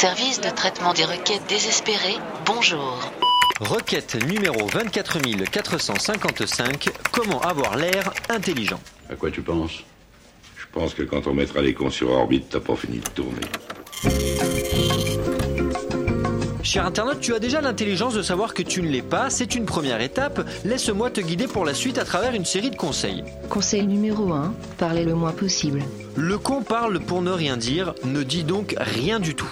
Service de traitement des requêtes désespérées, bonjour. Requête numéro 24455, comment avoir l'air intelligent À quoi tu penses? Je pense que quand on mettra les cons sur orbite, t'as pas fini de tourner. Cher internaute, tu as déjà l'intelligence de savoir que tu ne l'es pas, c'est une première étape. Laisse-moi te guider pour la suite à travers une série de conseils. Conseil numéro 1, parlez le moins possible. Le con parle pour ne rien dire, ne dit donc rien du tout.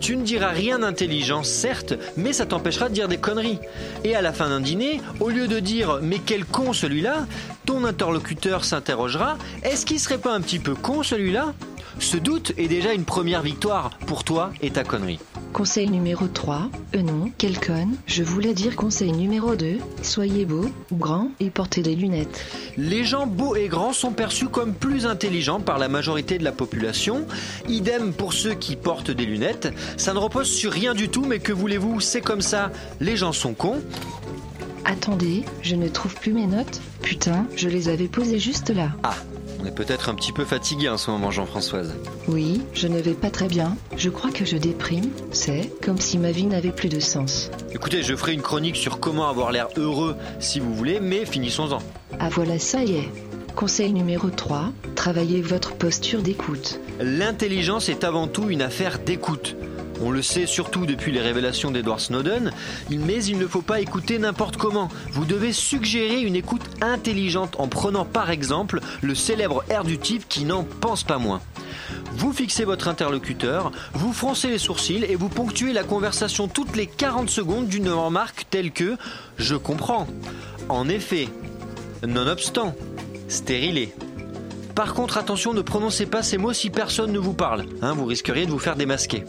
Tu ne diras rien d'intelligent, certes, mais ça t'empêchera de dire des conneries. Et à la fin d'un dîner, au lieu de dire mais quel con celui-là, ton interlocuteur s'interrogera est-ce qu'il serait pas un petit peu con celui-là? Ce doute est déjà une première victoire pour toi et ta connerie. Conseil numéro 3, euh non, quel. Je voulais dire conseil numéro 2, soyez beau ou grand et portez des lunettes. Les gens beaux et grands sont perçus comme plus intelligents par la majorité de la population. Idem pour ceux qui portent des lunettes. Ça ne repose sur rien du tout, mais que voulez-vous, c'est comme ça. Les gens sont cons. Attendez, je ne trouve plus mes notes. Putain, je les avais posées juste là. Ah, on est peut-être un petit peu fatigué en ce moment, Jean-Françoise. Oui, je ne vais pas très bien. Je crois que je déprime. C'est comme si ma vie n'avait plus de sens. Écoutez, je ferai une chronique sur comment avoir l'air heureux si vous voulez, mais finissons-en. Ah voilà, ça y est. Conseil numéro 3, travaillez votre posture d'écoute. L'intelligence est avant tout une affaire d'écoute. On le sait surtout depuis les révélations d'Edward Snowden, mais il ne faut pas écouter n'importe comment. Vous devez suggérer une écoute intelligente en prenant par exemple le célèbre air du type qui n'en pense pas moins. Vous fixez votre interlocuteur, vous froncez les sourcils et vous ponctuez la conversation toutes les 40 secondes d'une remarque telle que ⁇ Je comprends ⁇ En effet ⁇ Nonobstant ⁇ Stérilé ⁇ Par contre, attention, ne prononcez pas ces mots si personne ne vous parle, hein, vous risqueriez de vous faire démasquer.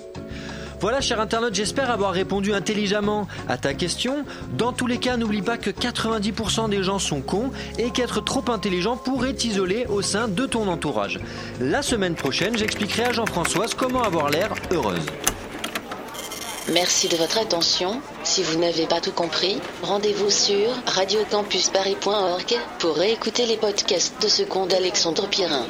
Voilà, cher internaute, j'espère avoir répondu intelligemment à ta question. Dans tous les cas, n'oublie pas que 90% des gens sont cons et qu'être trop intelligent pourrait t'isoler au sein de ton entourage. La semaine prochaine, j'expliquerai à Jean-Françoise comment avoir l'air heureuse. Merci de votre attention. Si vous n'avez pas tout compris, rendez-vous sur radiocampusparis.org pour réécouter les podcasts de seconde Alexandre Pirin.